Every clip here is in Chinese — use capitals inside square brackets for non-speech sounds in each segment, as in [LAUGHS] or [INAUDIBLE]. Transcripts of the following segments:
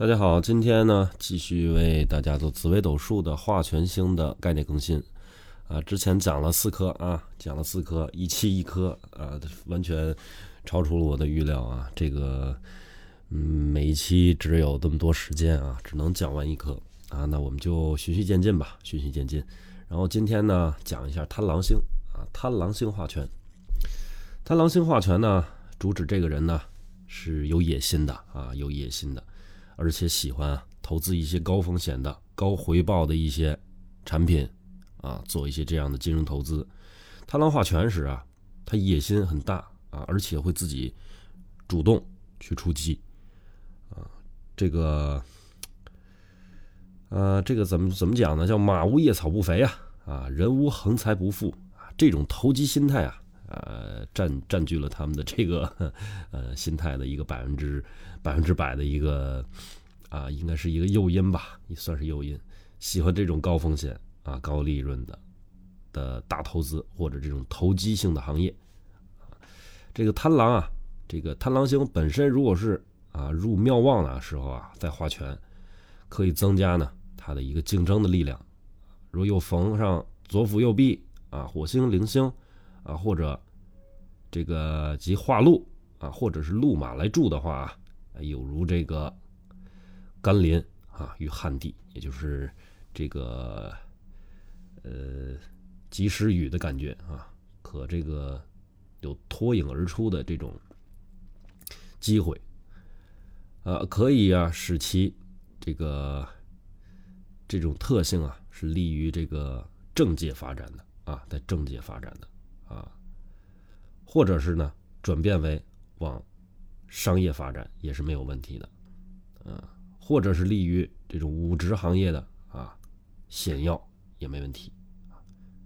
大家好，今天呢继续为大家做紫微斗数的化权星的概念更新啊。之前讲了四颗啊，讲了四颗，一期一颗啊，完全超出了我的预料啊。这个嗯，每一期只有这么多时间啊，只能讲完一颗啊。那我们就循序渐进吧，循序渐进。然后今天呢，讲一下贪狼星啊，贪狼星化权。贪狼星化权呢，主旨这个人呢是有野心的啊，有野心的。而且喜欢投资一些高风险的、高回报的一些产品，啊，做一些这样的金融投资。贪狼化权时啊，他野心很大啊，而且会自己主动去出击，啊，这个，呃，这个怎么怎么讲呢？叫马无夜草不肥啊，啊，人无横财不富啊，这种投机心态啊，呃，占占据了他们的这个 [LAUGHS] 呃心态的一个百分之。百分之百的一个啊，应该是一个诱因吧，也算是诱因。喜欢这种高风险啊、高利润的的大投资或者这种投机性的行业。这个贪狼啊，这个贪狼星本身如果是啊入庙旺的时候啊，在化权可以增加呢它的一个竞争的力量。如又逢上左辅右弼啊，火星、铃星啊，或者这个及化禄啊，或者是禄马来助的话啊。有如这个甘霖啊与旱地，也就是这个呃及时雨的感觉啊，可这个有脱颖而出的这种机会啊，可以啊使其这个这种特性啊是利于这个政界发展的啊，在政界发展的啊，或者是呢转变为往。商业发展也是没有问题的，嗯，或者是利于这种武职行业的啊，显要也没问题，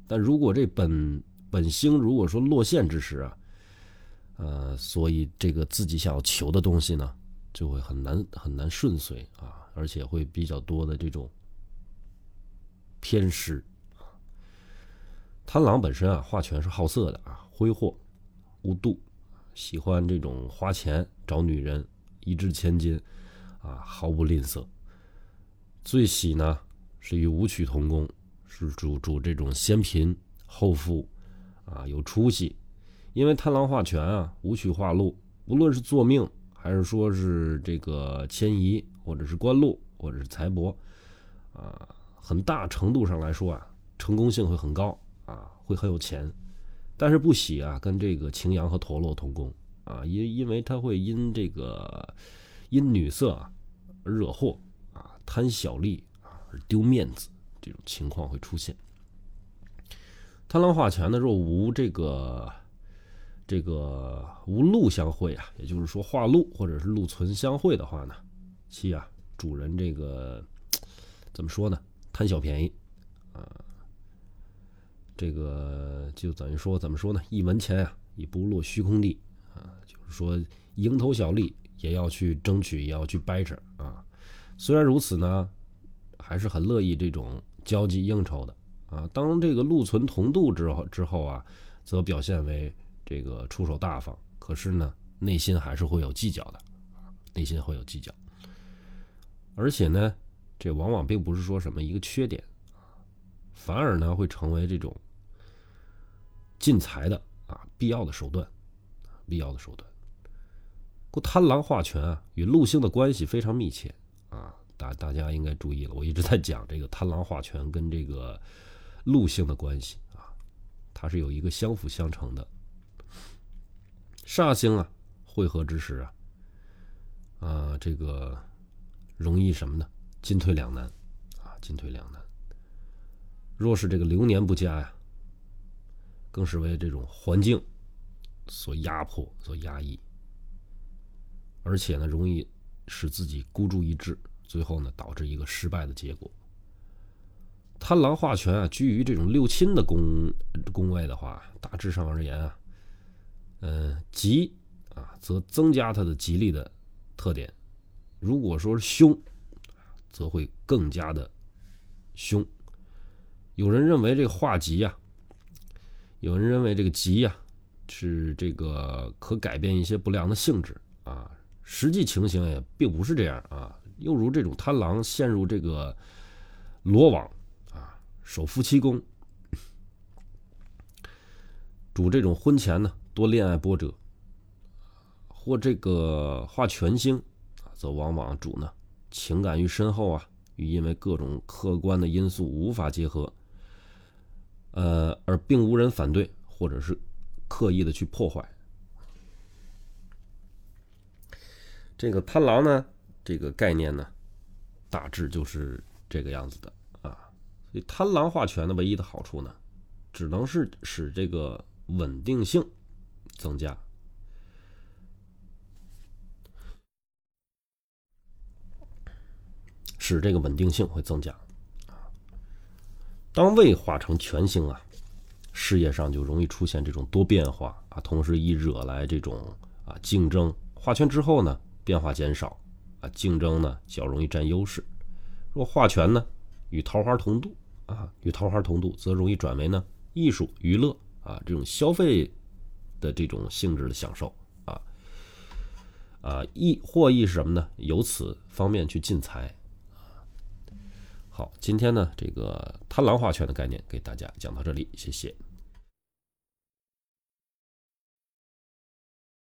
但如果这本本星如果说落陷之时啊，呃，所以这个自己想要求的东西呢，就会很难很难顺遂啊，而且会比较多的这种偏失。贪狼本身啊，化权是好色的啊，挥霍无度。喜欢这种花钱找女人，一掷千金，啊，毫不吝啬。最喜呢是与武曲同宫，是主主这种先贫后富，啊，有出息。因为贪狼化权啊，武曲化禄，无论是做命还是说是这个迁移，或者是官禄，或者是财帛，啊，很大程度上来说啊，成功性会很高，啊，会很有钱。但是不喜啊，跟这个擎羊和陀螺同宫啊，因因为他会因这个因女色啊惹祸啊，贪小利啊而丢面子，这种情况会出现。贪狼化权呢，若无这个这个无禄相会啊，也就是说化禄或者是禄存相会的话呢，其啊主人这个怎么说呢？贪小便宜啊。这个就等于说，怎么说呢？一文钱啊，已不落虚空地啊，就是说蝇头小利也要去争取，也要去掰扯啊。虽然如此呢，还是很乐意这种交际应酬的啊。当这个禄存同度之后之后啊，则表现为这个出手大方，可是呢，内心还是会有计较的，内心会有计较。而且呢，这往往并不是说什么一个缺点反而呢会成为这种。进财的啊，必要的手段，必要的手段。故贪狼化权啊，与禄星的关系非常密切啊，大大家应该注意了。我一直在讲这个贪狼化权跟这个禄星的关系啊，它是有一个相辅相成的。煞星啊，汇合之时啊，啊，这个容易什么呢？进退两难啊，进退两难。若是这个流年不佳呀。更是为这种环境所压迫、所压抑，而且呢，容易使自己孤注一掷，最后呢，导致一个失败的结果。贪狼化权啊，居于这种六亲的宫宫位的话，大致上而言啊，嗯，吉啊，则增加它的吉利的特点；如果说是凶，则会更加的凶。有人认为这个化吉呀。有人认为这个吉呀，是这个可改变一些不良的性质啊，实际情形也并不是这样啊。又如这种贪狼陷入这个罗网啊，守夫妻宫，主这种婚前呢多恋爱波折，或这个画全星啊，则往往主呢情感愈深厚啊，与因为各种客观的因素无法结合，呃，而并无人反对，或者是刻意的去破坏。这个贪狼呢，这个概念呢，大致就是这个样子的啊。所以贪狼化权的唯一的好处呢，只能是使这个稳定性增加，使这个稳定性会增加。当未化成全星啊，事业上就容易出现这种多变化啊，同时易惹来这种啊竞争。化权之后呢？变化减少，啊，竞争呢较容易占优势。若化权呢与桃花同度，啊，与桃花同度，则容易转为呢艺术娱乐啊这种消费的这种性质的享受啊啊益获益是什么呢？由此方面去进财。好，今天呢这个贪狼化权的概念给大家讲到这里，谢谢。